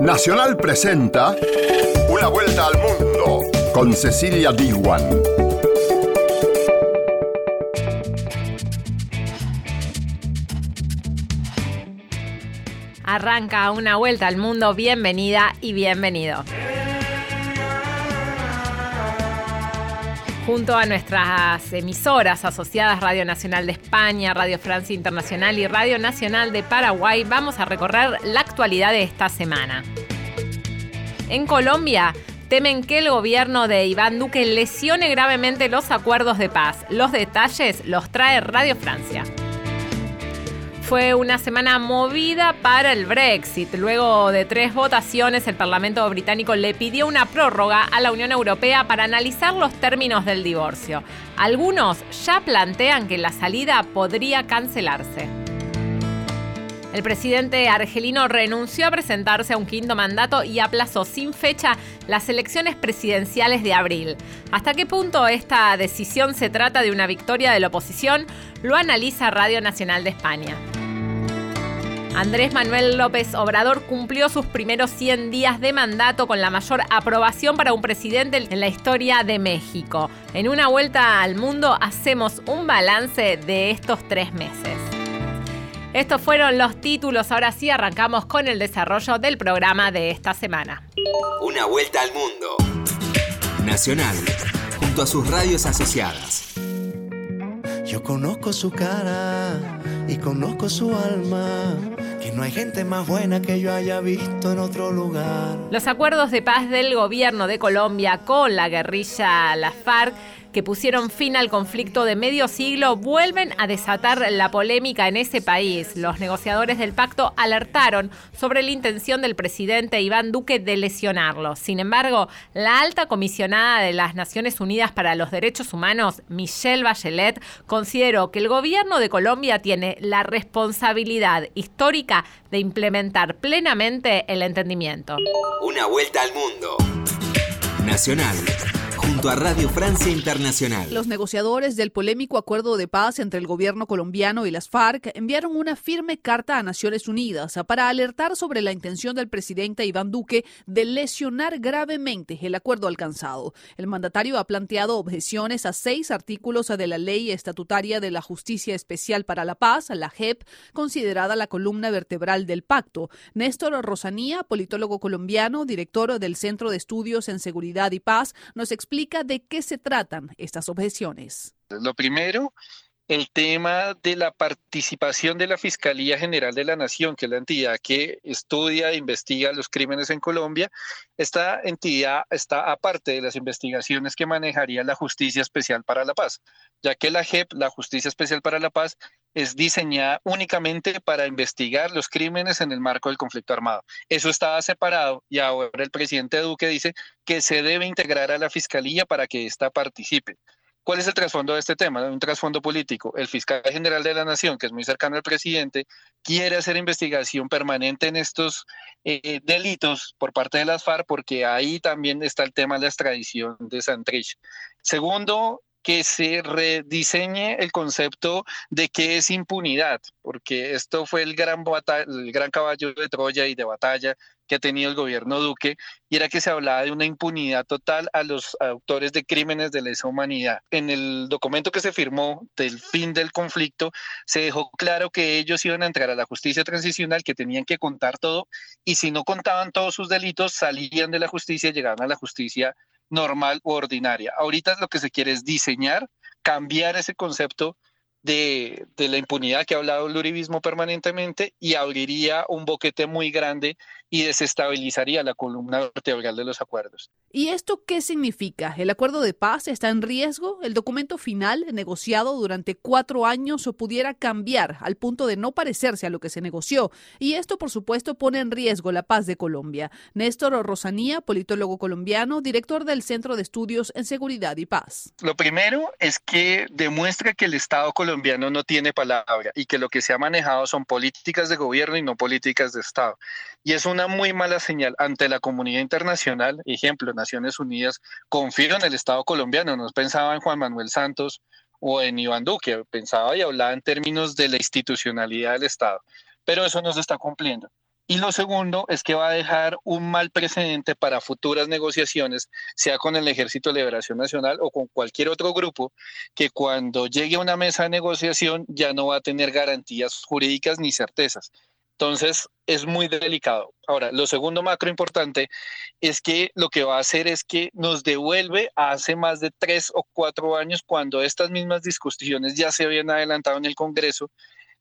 Nacional presenta Una vuelta al mundo con Cecilia Diwan. Arranca una vuelta al mundo, bienvenida y bienvenido. Junto a nuestras emisoras asociadas Radio Nacional de España, Radio Francia Internacional y Radio Nacional de Paraguay, vamos a recorrer la actualidad de esta semana. En Colombia, temen que el gobierno de Iván Duque lesione gravemente los acuerdos de paz. Los detalles los trae Radio Francia. Fue una semana movida para el Brexit. Luego de tres votaciones, el Parlamento británico le pidió una prórroga a la Unión Europea para analizar los términos del divorcio. Algunos ya plantean que la salida podría cancelarse. El presidente argelino renunció a presentarse a un quinto mandato y aplazó sin fecha las elecciones presidenciales de abril. ¿Hasta qué punto esta decisión se trata de una victoria de la oposición? Lo analiza Radio Nacional de España. Andrés Manuel López Obrador cumplió sus primeros 100 días de mandato con la mayor aprobación para un presidente en la historia de México. En una vuelta al mundo hacemos un balance de estos tres meses. Estos fueron los títulos, ahora sí arrancamos con el desarrollo del programa de esta semana. Una vuelta al mundo. Nacional, junto a sus radios asociadas. Yo conozco su cara y conozco su alma no hay gente más buena que yo haya visto en otro lugar. Los acuerdos de paz del gobierno de Colombia con la guerrilla, la FARC, que pusieron fin al conflicto de medio siglo vuelven a desatar la polémica en ese país. Los negociadores del pacto alertaron sobre la intención del presidente Iván Duque de lesionarlo. Sin embargo, la alta comisionada de las Naciones Unidas para los Derechos Humanos, Michelle Bachelet, consideró que el gobierno de Colombia tiene la responsabilidad histórica de implementar plenamente el entendimiento. Una vuelta al mundo. Nacional junto a Radio Francia Internacional. Los negociadores del polémico acuerdo de paz entre el gobierno colombiano y las FARC enviaron una firme carta a Naciones Unidas para alertar sobre la intención del presidente Iván Duque de lesionar gravemente el acuerdo alcanzado. El mandatario ha planteado objeciones a seis artículos de la ley estatutaria de la Justicia Especial para la Paz, la JEP, considerada la columna vertebral del pacto. Néstor Rosanía, politólogo colombiano, director del Centro de Estudios en Seguridad y Paz, nos explica de qué se tratan estas objeciones. Lo primero, el tema de la participación de la Fiscalía General de la Nación, que es la entidad que estudia e investiga los crímenes en Colombia. Esta entidad está aparte de las investigaciones que manejaría la Justicia Especial para la Paz, ya que la JEP, la Justicia Especial para la Paz, es diseñada únicamente para investigar los crímenes en el marco del conflicto armado. Eso estaba separado y ahora el presidente Duque dice que se debe integrar a la fiscalía para que ésta participe. ¿Cuál es el trasfondo de este tema? Un trasfondo político. El fiscal general de la Nación, que es muy cercano al presidente, quiere hacer investigación permanente en estos eh, delitos por parte de las FARC, porque ahí también está el tema de la extradición de Santrich. Segundo, que se rediseñe el concepto de qué es impunidad, porque esto fue el gran, el gran caballo de Troya y de batalla que ha tenido el gobierno Duque, y era que se hablaba de una impunidad total a los autores de crímenes de lesa humanidad. En el documento que se firmó del fin del conflicto, se dejó claro que ellos iban a entrar a la justicia transicional, que tenían que contar todo, y si no contaban todos sus delitos, salían de la justicia y llegaban a la justicia normal o ordinaria. Ahorita lo que se quiere es diseñar, cambiar ese concepto de, de, la impunidad que ha hablado el uribismo permanentemente y abriría un boquete muy grande y desestabilizaría la columna vertebral de los acuerdos. ¿Y esto qué significa? ¿El acuerdo de paz está en riesgo? ¿El documento final, negociado durante cuatro años, o pudiera cambiar al punto de no parecerse a lo que se negoció? Y esto, por supuesto, pone en riesgo la paz de Colombia. Néstor Rosanía, politólogo colombiano, director del Centro de Estudios en Seguridad y Paz. Lo primero es que demuestra que el Estado colombiano no tiene palabra y que lo que se ha manejado son políticas de gobierno y no políticas de Estado. Y es una muy mala señal ante la comunidad internacional. Ejemplo, Naciones Unidas confió en el Estado colombiano, no pensaba en Juan Manuel Santos o en Iván Duque, pensaba y hablaba en términos de la institucionalidad del Estado. Pero eso no se está cumpliendo. Y lo segundo es que va a dejar un mal precedente para futuras negociaciones, sea con el Ejército de Liberación Nacional o con cualquier otro grupo, que cuando llegue a una mesa de negociación ya no va a tener garantías jurídicas ni certezas. Entonces, es muy delicado. Ahora, lo segundo macro importante es que lo que va a hacer es que nos devuelve a hace más de tres o cuatro años cuando estas mismas discusiones ya se habían adelantado en el Congreso,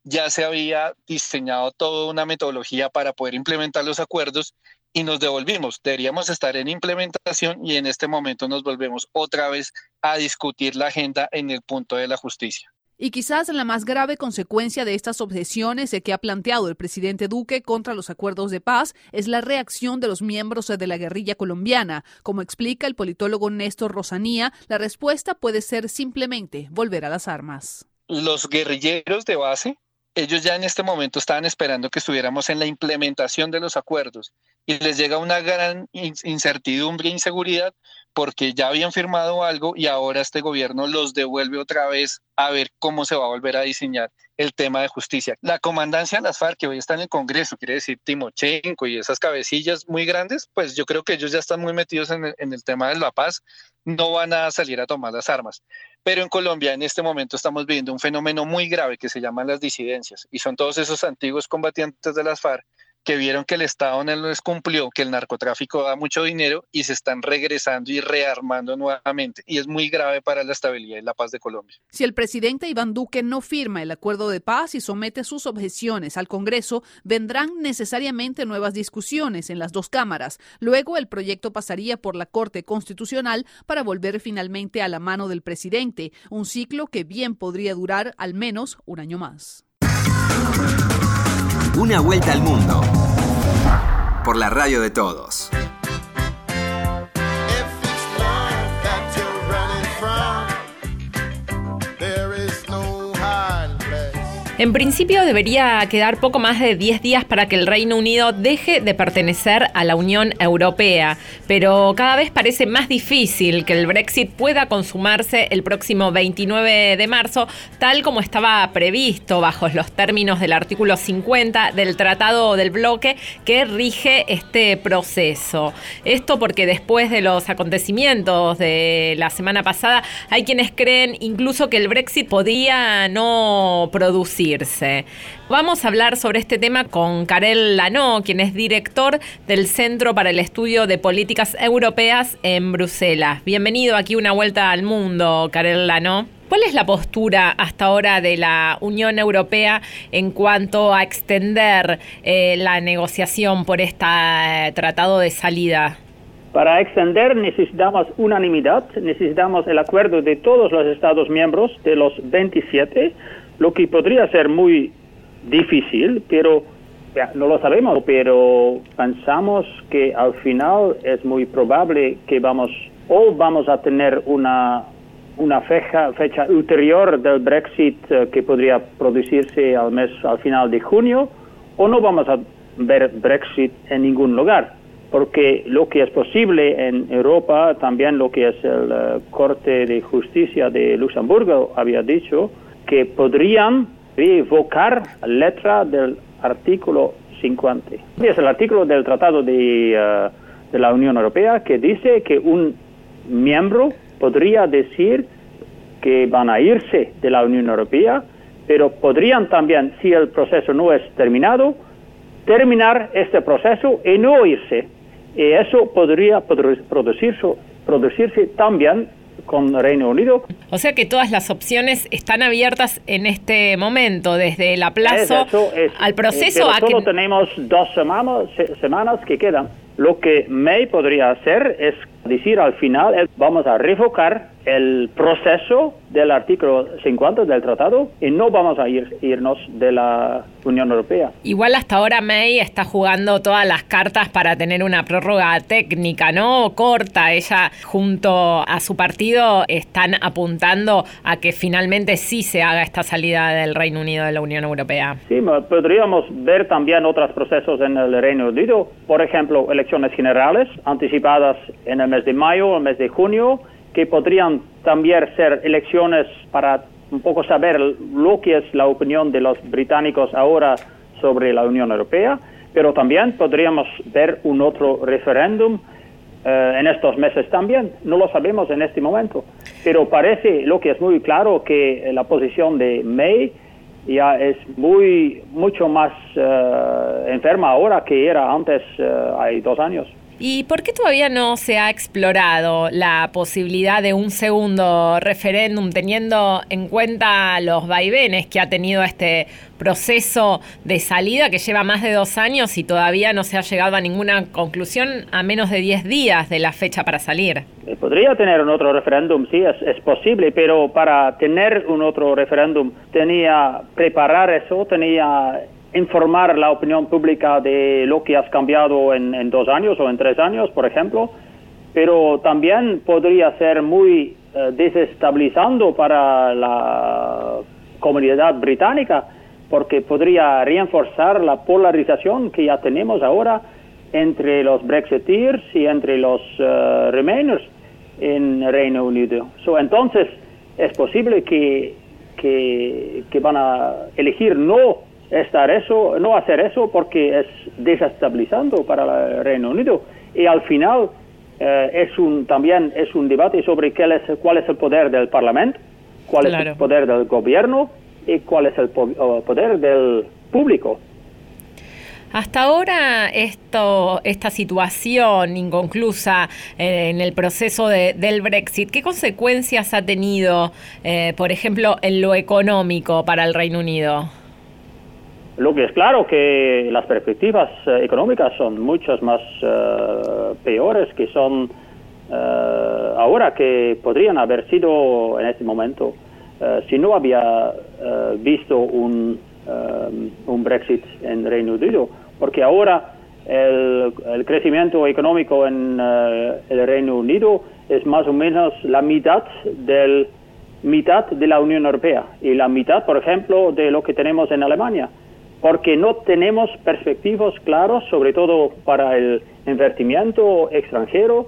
ya se había diseñado toda una metodología para poder implementar los acuerdos y nos devolvimos. Deberíamos estar en implementación y en este momento nos volvemos otra vez a discutir la agenda en el punto de la justicia. Y quizás la más grave consecuencia de estas objeciones que ha planteado el presidente Duque contra los acuerdos de paz es la reacción de los miembros de la guerrilla colombiana. Como explica el politólogo Néstor Rosanía, la respuesta puede ser simplemente volver a las armas. Los guerrilleros de base, ellos ya en este momento estaban esperando que estuviéramos en la implementación de los acuerdos y les llega una gran incertidumbre e inseguridad porque ya habían firmado algo y ahora este gobierno los devuelve otra vez a ver cómo se va a volver a diseñar el tema de justicia. La comandancia de las FARC, que hoy está en el Congreso, quiere decir Timochenko y esas cabecillas muy grandes, pues yo creo que ellos ya están muy metidos en el, en el tema de la paz, no van a salir a tomar las armas. Pero en Colombia en este momento estamos viviendo un fenómeno muy grave que se llama las disidencias y son todos esos antiguos combatientes de las FARC que vieron que el Estado no les cumplió, que el narcotráfico da mucho dinero y se están regresando y rearmando nuevamente. Y es muy grave para la estabilidad y la paz de Colombia. Si el presidente Iván Duque no firma el acuerdo de paz y somete sus objeciones al Congreso, vendrán necesariamente nuevas discusiones en las dos cámaras. Luego el proyecto pasaría por la Corte Constitucional para volver finalmente a la mano del presidente, un ciclo que bien podría durar al menos un año más. Una vuelta al mundo. Por la radio de todos. En principio debería quedar poco más de 10 días para que el Reino Unido deje de pertenecer a la Unión Europea, pero cada vez parece más difícil que el Brexit pueda consumarse el próximo 29 de marzo, tal como estaba previsto bajo los términos del artículo 50 del Tratado del Bloque que rige este proceso. Esto porque después de los acontecimientos de la semana pasada hay quienes creen incluso que el Brexit podía no producir Vamos a hablar sobre este tema con Karel Lano, quien es director del Centro para el Estudio de Políticas Europeas en Bruselas. Bienvenido aquí una vuelta al mundo, Karel Lano. ¿Cuál es la postura hasta ahora de la Unión Europea en cuanto a extender eh, la negociación por este tratado de salida? Para extender necesitamos unanimidad, necesitamos el acuerdo de todos los Estados miembros, de los 27, lo que podría ser muy difícil, pero no lo sabemos, pero pensamos que al final es muy probable que vamos o vamos a tener una una fecha, fecha ulterior del Brexit eh, que podría producirse al mes al final de junio o no vamos a ver Brexit en ningún lugar porque lo que es posible en Europa también lo que es el eh, Corte de Justicia de Luxemburgo había dicho que podrían revocar la letra del artículo 50. Es el artículo del Tratado de, eh, de la Unión Europea que dice que un miembro podría decir que van a irse de la Unión Europea, pero podrían también, si el proceso no es terminado, terminar este proceso y no irse. Y eso podría producirse, producirse también con Reino Unido. O sea que todas las opciones están abiertas en este momento, desde el aplazo al proceso. a solo tenemos dos semanas, semanas que quedan. Lo que May podría hacer es decir al final, vamos a revocar el proceso del artículo 50 del tratado y no vamos a ir, irnos de la Unión Europea. Igual hasta ahora May está jugando todas las cartas para tener una prórroga técnica, ¿no? Corta. Ella junto a su partido están apuntando a que finalmente sí se haga esta salida del Reino Unido de la Unión Europea. Sí, podríamos ver también otros procesos en el Reino Unido, por ejemplo, elecciones generales anticipadas en el mes de mayo o el mes de junio que podrían también ser elecciones para un poco saber lo que es la opinión de los británicos ahora sobre la Unión Europea, pero también podríamos ver un otro referéndum eh, en estos meses también. No lo sabemos en este momento. Pero parece lo que es muy claro que la posición de May ya es muy mucho más eh, enferma ahora que era antes, eh, hay dos años. ¿Y por qué todavía no se ha explorado la posibilidad de un segundo referéndum teniendo en cuenta los vaivenes que ha tenido este proceso de salida que lleva más de dos años y todavía no se ha llegado a ninguna conclusión a menos de diez días de la fecha para salir? Eh, podría tener un otro referéndum, sí, es, es posible, pero para tener un otro referéndum tenía preparar eso, tenía informar la opinión pública de lo que has cambiado en, dos años o en tres años, por ejemplo, pero también podría ser muy eh, desestabilizando para la comunidad británica, porque podría reforzar la polarización que ya tenemos ahora entre los Brexiteers y entre los uh, Remainers en Reino Unido. So, entonces, es posible que van a elegir no estar eso, no hacer eso porque es desestabilizando para el Reino Unido y al final eh, es un también es un debate sobre qué es, cuál es el poder del Parlamento, cuál es el poder del gobierno y cuál es el poder del público. Hasta ahora esto, esta situación inconclusa eh, en el proceso del Brexit, ¿qué consecuencias ha tenido, eh, por ejemplo, en lo económico para el Reino Unido? Lo que es claro que las perspectivas eh, económicas son muchas más eh, peores que son eh, ahora que podrían haber sido en este momento si no había visto un, un Brexit en Reino Unido, porque ahora el, el crecimiento económico en el Reino Unido es más o menos la mitad del mitad de la Unión Europea. Y la mitad, por ejemplo, de lo que tenemos en Alemania porque no tenemos perspectivas claras, sobre todo para el invertimiento extranjero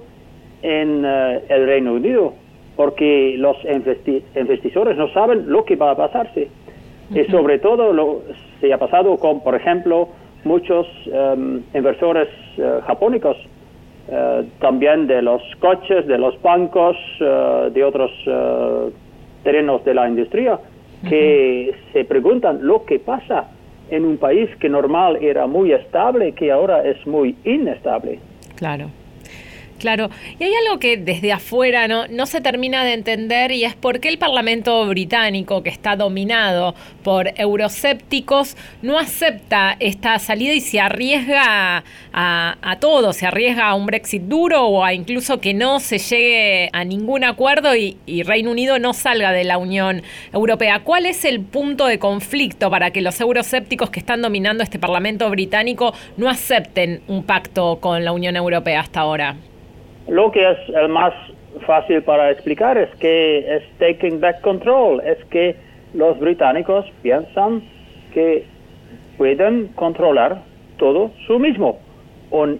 en eh, el Reino Unido, porque los investidores no saben lo que va a pasarse. Y sobre todo lo, se ha pasado con, por ejemplo, muchos em, inversores uh, japónicos, también de los coches, de los bancos, de otros terrenos de la industria, que se preguntan lo que pasa en un país que normal era muy estable, que ahora es muy inestable. Claro. Claro, y hay algo que desde afuera no, no se termina de entender y es por qué el Parlamento británico, que está dominado por euroscépticos, no acepta esta salida y se arriesga a, todo, se arriesga a un Brexit duro o a incluso que no se llegue a ningún acuerdo y, Reino Unido no salga de la Unión Europea. ¿Cuál es el punto de conflicto para que los euroscépticos que están dominando este Parlamento británico no acepten un pacto con la Unión Europea hasta ahora? Lo que es el más fácil para explicar es que es taking back control, es que los británicos piensan que pueden controlar todo su mismo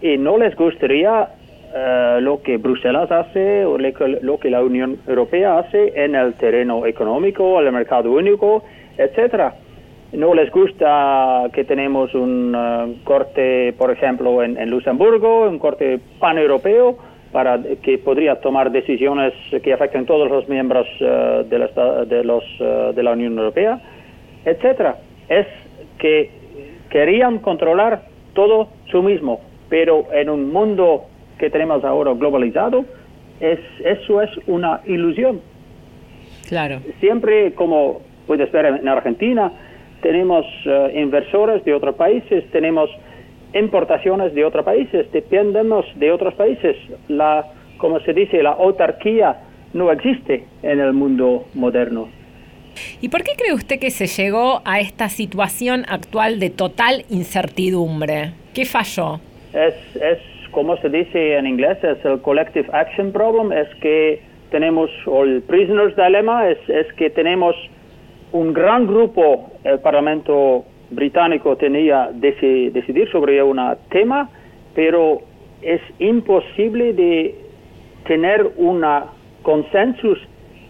y no les gustaría eh, lo que Bruselas hace o lo que la Unión Europea hace en el terreno económico, el mercado único, etcétera. No les gusta que tenemos un eh, corte, por ejemplo, en, en Luxemburgo, un corte pan-europeo, para que podría tomar decisiones que afecten a todos los miembros eh, de, la, de, los, eh, de la Unión Europea, etcétera. Es que querían controlar todo su mismo, pero en un mundo que tenemos ahora globalizado, es, eso es una ilusión. Claro. Siempre, como puedes ver en Argentina, tenemos eh, inversores de otros países, tenemos importaciones de otros países, dependemos de otros países. La, como se dice, la autarquía no existe en el mundo moderno. ¿Y por qué cree usted que se llegó a esta situación actual de total incertidumbre? ¿Qué falló? Es, es como se dice en inglés, es el Collective Action Problem, es que tenemos, o el Prisoner's Dilemma, es, es que tenemos un gran grupo, el Parlamento británico tenía decidir sobre un tema, pero es imposible de tener un consenso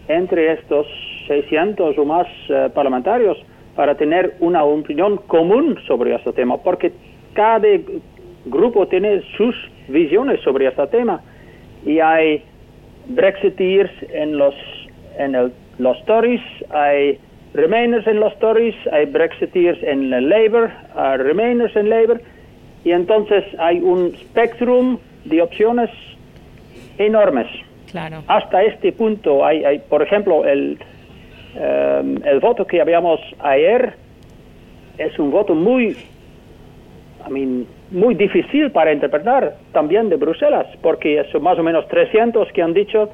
entre estos 600 o más eh, parlamentarios para tener una opinión común sobre este tema, porque cada grupo tiene sus visiones sobre este tema y hay Brexiteers en los en el, los Tories, hay Remainers en los Tories, hay Brexiteers en Labour, hay Remainers en Labour y entonces hay un spectrum de opciones enormes. Claro. Hasta este punto hay, hay por ejemplo, el, eh, el voto que habíamos ayer es un voto muy, I mean, muy difícil para interpretar también de Bruselas, porque son más o menos 300 que han dicho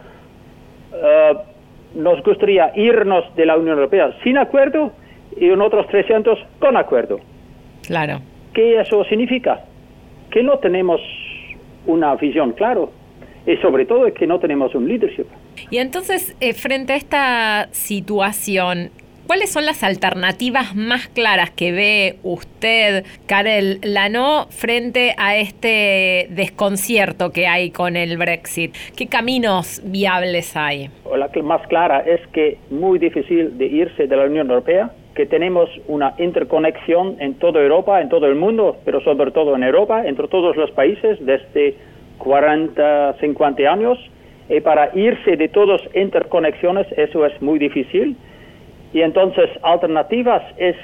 uh, nos gustaría irnos de la Unión Europea sin acuerdo y en otros 300 con acuerdo. Claro. ¿Qué eso significa? Que no tenemos una visión claro y sobre todo es que no tenemos un leadership. Y entonces, eh, frente a esta situación, ¿Cuáles son las alternativas más claras que ve usted, Karel Lano, frente a este desconcierto que hay con el Brexit? ¿Qué caminos viables hay? La más clara es que muy difícil de irse de la Unión Europea, que tenemos una interconexión en toda Europa, en todo el mundo, pero sobre todo en Europa, entre todos los países desde 40, 50 años. Y para irse de todas interconexiones eso es muy difícil y entonces alternativas es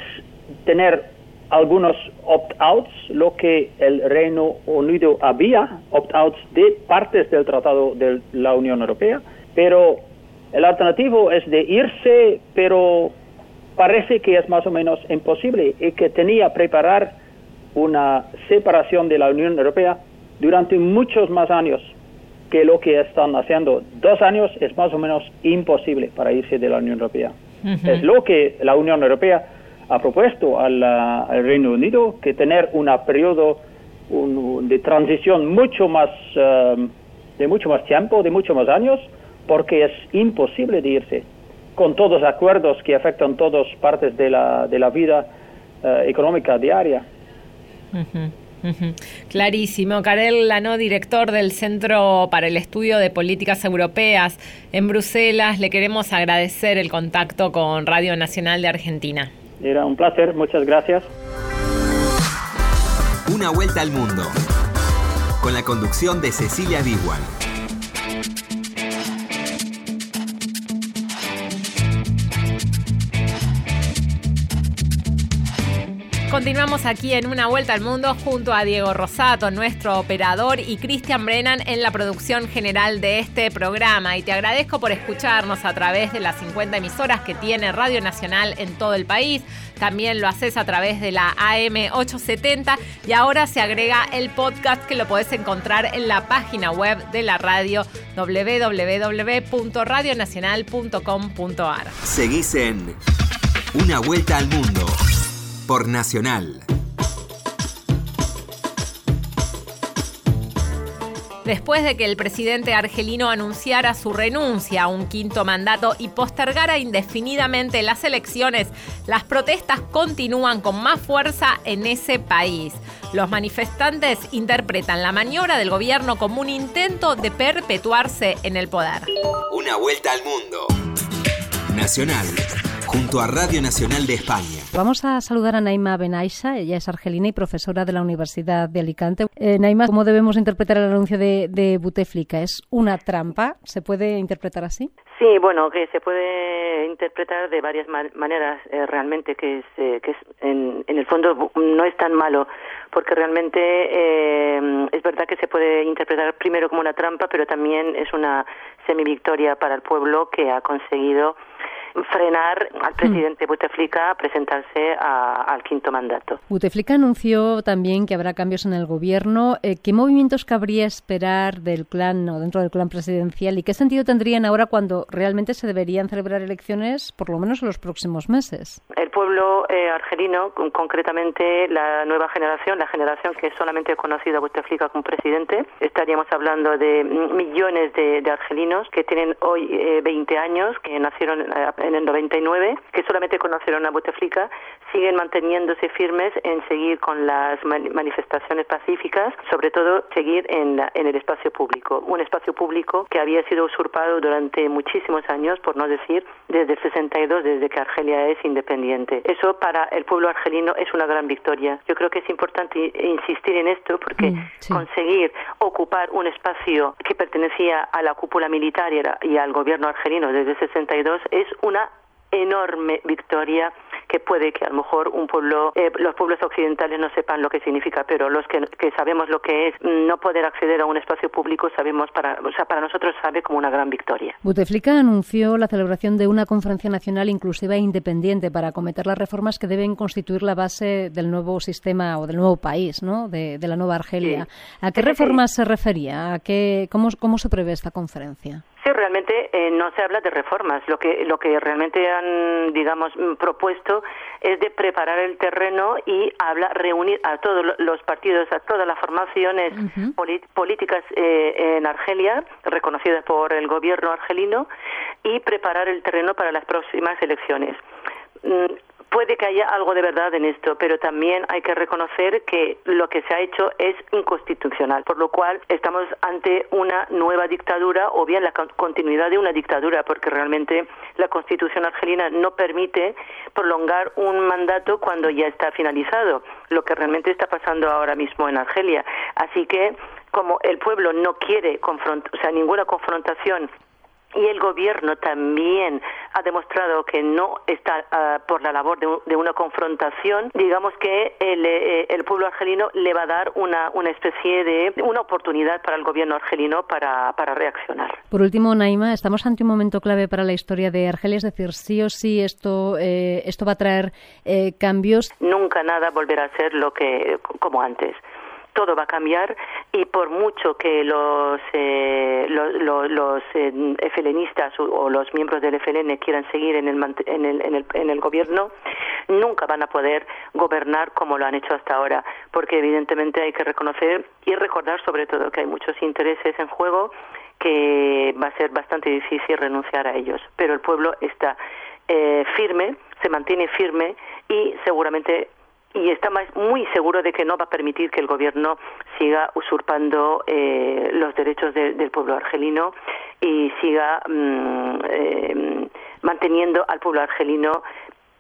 tener algunos opt-outs, lo que el Reino Unido había, opt-outs de partes del Tratado de la Unión Europea, pero el alternativo es de irse, pero parece que es más o menos imposible y que tenía preparar una separación de la Unión Europea durante muchos más años que lo que están haciendo. Dos años es más o menos imposible para irse de la Unión Europea. Es lo que la Unión Europea ha propuesto al, Reino Unido, que tener un periodo de transición mucho más, um, de mucho más tiempo, de muchos más años, porque es imposible de irse. Con todos los acuerdos que afectan todas partes de la, de la vida uh, económica diaria. Clarísimo. Karel Lano, director del Centro para el Estudio de Políticas Europeas en Bruselas, le queremos agradecer el contacto con Radio Nacional de Argentina. Era un placer, muchas gracias. Una vuelta al mundo, con la conducción de Cecilia Biguan. Continuamos aquí en Una Vuelta al Mundo junto a Diego Rosato, nuestro operador, y Cristian Brennan en la producción general de este programa. Y te agradezco por escucharnos a través de las 50 emisoras que tiene Radio Nacional en todo el país. También lo haces a través de la AM870 y ahora se agrega el podcast que lo podés encontrar en la página web de la radio www.radionacional.com.ar. Seguís en Una Vuelta al Mundo por Nacional. Después de que el presidente argelino anunciara su renuncia a un quinto mandato y postergara indefinidamente las elecciones, las protestas continúan con más fuerza en ese país. Los manifestantes interpretan la maniobra del gobierno como un intento de perpetuarse en el poder. Una vuelta al mundo. Nacional junto a Radio Nacional de España. Vamos a saludar a Naima Benaisa, ella es argelina y profesora de la Universidad de Alicante. Eh, Naima, ¿cómo debemos interpretar el anuncio de, de Buteflika? ¿Es una trampa? ¿Se puede interpretar así? Sí, bueno, que se puede interpretar de varias maneras eh, realmente, que es, eh, que es en, en, el fondo no es tan malo, porque realmente eh, es verdad que se puede interpretar primero como una trampa, pero también es una semivictoria para el pueblo que ha conseguido frenar al presidente Bouteflika a presentarse al quinto mandato. Bouteflika anunció también que habrá cambios en el gobierno. Eh, ¿Qué movimientos cabría esperar del clan o dentro del clan presidencial y qué sentido tendrían ahora cuando realmente se deberían celebrar elecciones, por lo menos en los próximos meses? El pueblo eh, argelino, concretamente la nueva generación, la generación que solamente ha conocido a Bouteflika como presidente, estaríamos hablando de millones de, argelinos que tienen hoy 20 eh, años, que nacieron en el 99, que solamente conocieron a Bouteflika, siguen manteniéndose firmes en seguir con las manifestaciones pacíficas, sobre todo seguir en, en el espacio público, un espacio público que había sido usurpado durante muchísimos años, por no decir desde el 62, desde que Argelia es independiente. Eso para el pueblo argelino es una gran victoria. Yo creo que es importante insistir en esto porque mm, conseguir ocupar un espacio que pertenecía a la cúpula militar y al gobierno argelino desde el 62 es una enorme victoria que puede que a lo mejor un pueblo, eh, los pueblos occidentales no sepan lo que significa, pero los que, sabemos lo que es no poder acceder a un espacio público sabemos para, o sea, para nosotros sabe como una gran victoria. Buteflika anunció la celebración de una conferencia nacional inclusiva e independiente para acometer las reformas que deben constituir la base del nuevo sistema o del nuevo país, ¿no? De, la nueva Argelia. ¿A qué reformas se refería? ¿A qué, cómo, cómo se prevé esta conferencia? Sí, realmente eh, no se habla de reformas. Lo que, lo que realmente han, digamos, mm, propuesto es de preparar el terreno y habla, reunir a todos los partidos, a todas las formaciones políticas eh, en Argelia, reconocidas por el gobierno argelino, y preparar el terreno para las próximas elecciones. Puede que haya algo de verdad en esto, pero también hay que reconocer que lo que se ha hecho es inconstitucional, por lo cual estamos ante una nueva dictadura o bien la continuidad de una dictadura, porque realmente la constitución argelina no permite prolongar un mandato cuando ya está finalizado, lo que realmente está pasando ahora mismo en Argelia. Así que como el pueblo no quiere o sea, ninguna confrontación y el gobierno también ha demostrado que no está ah, por la labor de, una confrontación, digamos que eh, el, pueblo argelino le va a dar una, una especie de una oportunidad para el gobierno argelino para, para reaccionar. Por último, Naima, estamos ante un momento clave para la historia de Argelia, es decir, sí o sí esto, eh, esto va a traer eh, cambios. Nunca nada volverá a ser lo que como antes todo va a cambiar y por mucho que los eh, los, los eh, FLNistas o, los miembros del FLN quieran seguir en el, en el, en el, en el gobierno, nunca van a poder gobernar como lo han hecho hasta ahora, porque evidentemente hay que reconocer y recordar sobre todo que hay muchos intereses en juego que va a ser bastante difícil renunciar a ellos, pero el pueblo está eh, firme, se mantiene firme y seguramente y está muy seguro de que no va a permitir que el gobierno siga usurpando eh, los derechos del pueblo argelino y siga mm, eh, manteniendo al pueblo argelino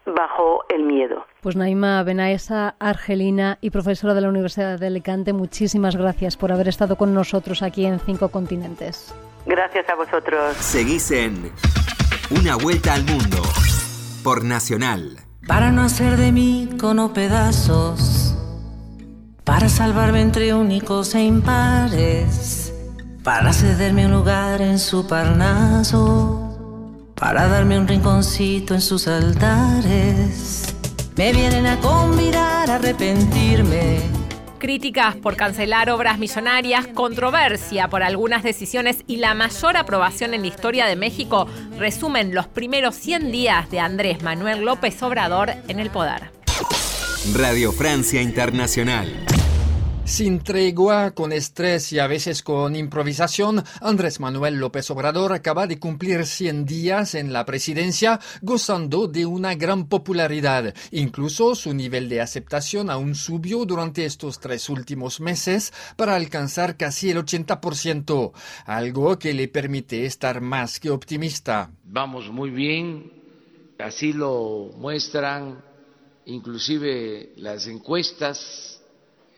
bajo el miedo. Pues Naima Benaesa, argelina y profesora de la Universidad de Alicante, muchísimas gracias por haber estado con nosotros aquí en Cinco Continentes. Gracias a vosotros. Seguís en Una Vuelta al Mundo por Nacional para no hacer de mí cono pedazos, para salvarme entre únicos e impares, para cederme un lugar en su parnaso, para darme un rinconcito en sus altares. Me vienen a convidar a arrepentirme Críticas por cancelar obras millonarias, controversia por algunas decisiones y la mayor aprobación en la historia de México resumen los primeros 100 días de Andrés Manuel López Obrador en el poder. Radio Francia Internacional. Sin tregua, con estrés y a veces con improvisación, Andrés Manuel López Obrador acaba de cumplir 100 días en la presidencia, gozando de una gran popularidad. Incluso su nivel de aceptación aún subió durante estos tres últimos meses para alcanzar casi el 80%, algo que le permite estar más que optimista. Vamos muy bien, así lo muestran inclusive las encuestas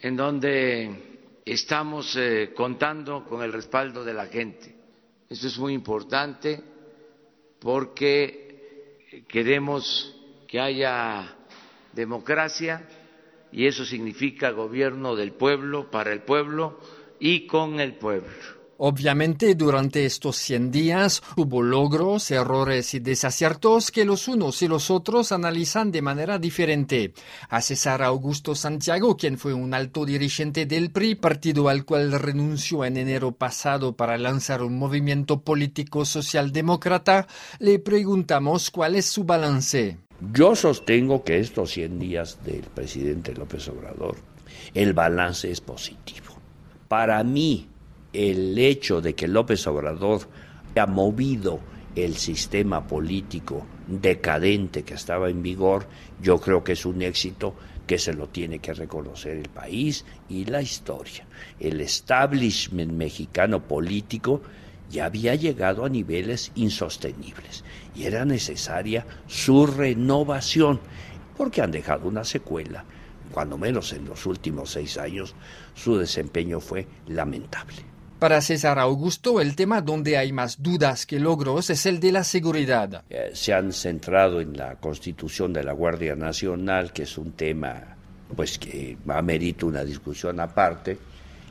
en donde estamos eh, contando con el respaldo de la gente. Eso es muy importante porque queremos que haya democracia y eso significa gobierno del pueblo, para el pueblo y con el pueblo. Obviamente, durante estos 100 días hubo logros, errores y desaciertos que los unos y los otros analizan de manera diferente. A César Augusto Santiago, quien fue un alto dirigente del PRI, partido al cual renunció en enero pasado para lanzar un movimiento político socialdemócrata, le preguntamos cuál es su balance. Yo sostengo que estos 100 días del presidente López Obrador, el balance es positivo. Para mí, el hecho de que López Obrador ha movido el sistema político decadente que estaba en vigor, yo creo que es un éxito que se lo tiene que reconocer el país y la historia. El establishment mexicano político ya había llegado a niveles insostenibles y era necesaria su renovación, porque han dejado una secuela, cuando menos en los últimos seis años su desempeño fue lamentable. Para César Augusto, el tema donde hay más dudas que logros es el de la seguridad. Eh, se han centrado en la constitución de la Guardia Nacional, que es un tema pues que amerita una discusión aparte,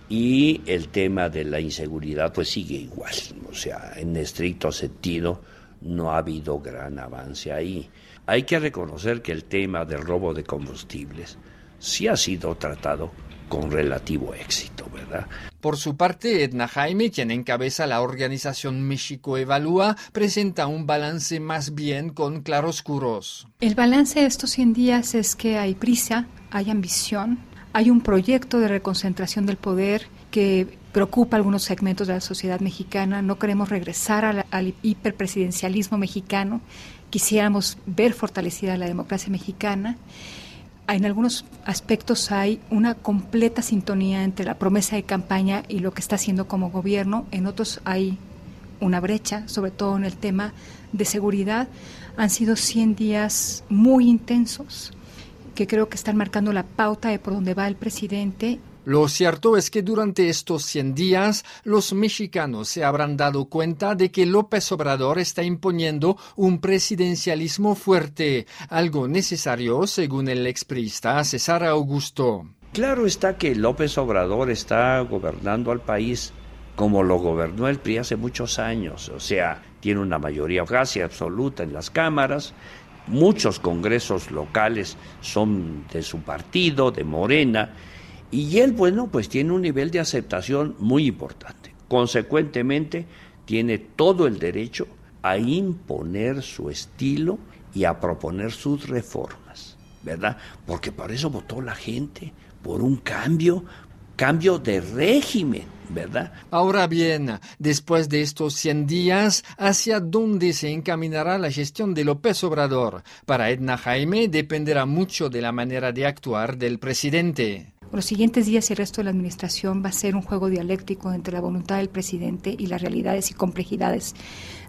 y el tema de la inseguridad pues sigue igual, o sea, en estricto sentido no ha habido gran avance ahí. Hay que reconocer que el tema del robo de combustibles sí ha sido tratado con relativo éxito, ¿verdad? Por su parte, Edna Jaime, quien encabeza la organización México Evalúa, presenta un balance más bien con claroscuros. El balance de estos 100 días es que hay prisa, hay ambición, hay un proyecto de reconcentración del poder que preocupa a algunos segmentos de la sociedad mexicana. No queremos regresar al, al hiperpresidencialismo mexicano. Quisiéramos ver fortalecida la democracia mexicana en algunos aspectos hay una completa sintonía entre la promesa de campaña y lo que está haciendo como gobierno, en otros hay una brecha, sobre todo en el tema de seguridad. Han sido 100 días muy intensos que creo que están marcando la pauta de por dónde va el presidente lo cierto es que durante estos 100 días los mexicanos se habrán dado cuenta de que López Obrador está imponiendo un presidencialismo fuerte, algo necesario según el exprista César Augusto. Claro está que López Obrador está gobernando al país como lo gobernó el PRI hace muchos años, o sea, tiene una mayoría casi absoluta en las cámaras, muchos congresos locales son de su partido, de Morena, y él, bueno, pues tiene un nivel de aceptación muy importante. Consecuentemente, tiene todo el derecho a imponer su estilo y a proponer sus reformas, ¿verdad? Porque por eso votó la gente, por un cambio, cambio de régimen, ¿verdad? Ahora bien, después de estos 100 días, ¿hacia dónde se encaminará la gestión de López Obrador? Para Edna Jaime dependerá mucho de la manera de actuar del presidente los siguientes días y el resto de la administración va a ser un juego dialéctico entre la voluntad del presidente y las realidades y complejidades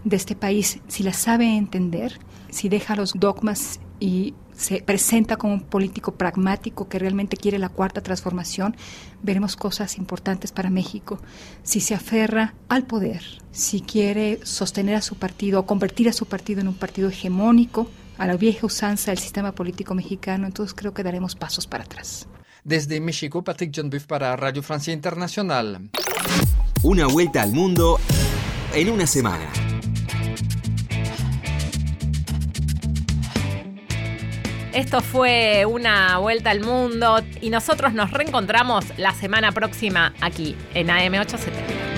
de este país. Si la sabe entender, si deja los dogmas y se presenta como un político pragmático que realmente quiere la cuarta transformación, veremos cosas importantes para México. Si se aferra al poder, si quiere sostener a su partido o convertir a su partido en un partido hegemónico, a la vieja usanza del sistema político mexicano, entonces creo que daremos pasos para atrás. Desde México, Patrick John Buff para Radio Francia Internacional. Una vuelta al mundo en una semana. Esto fue una vuelta al mundo y nosotros nos reencontramos la semana próxima aquí en AM870.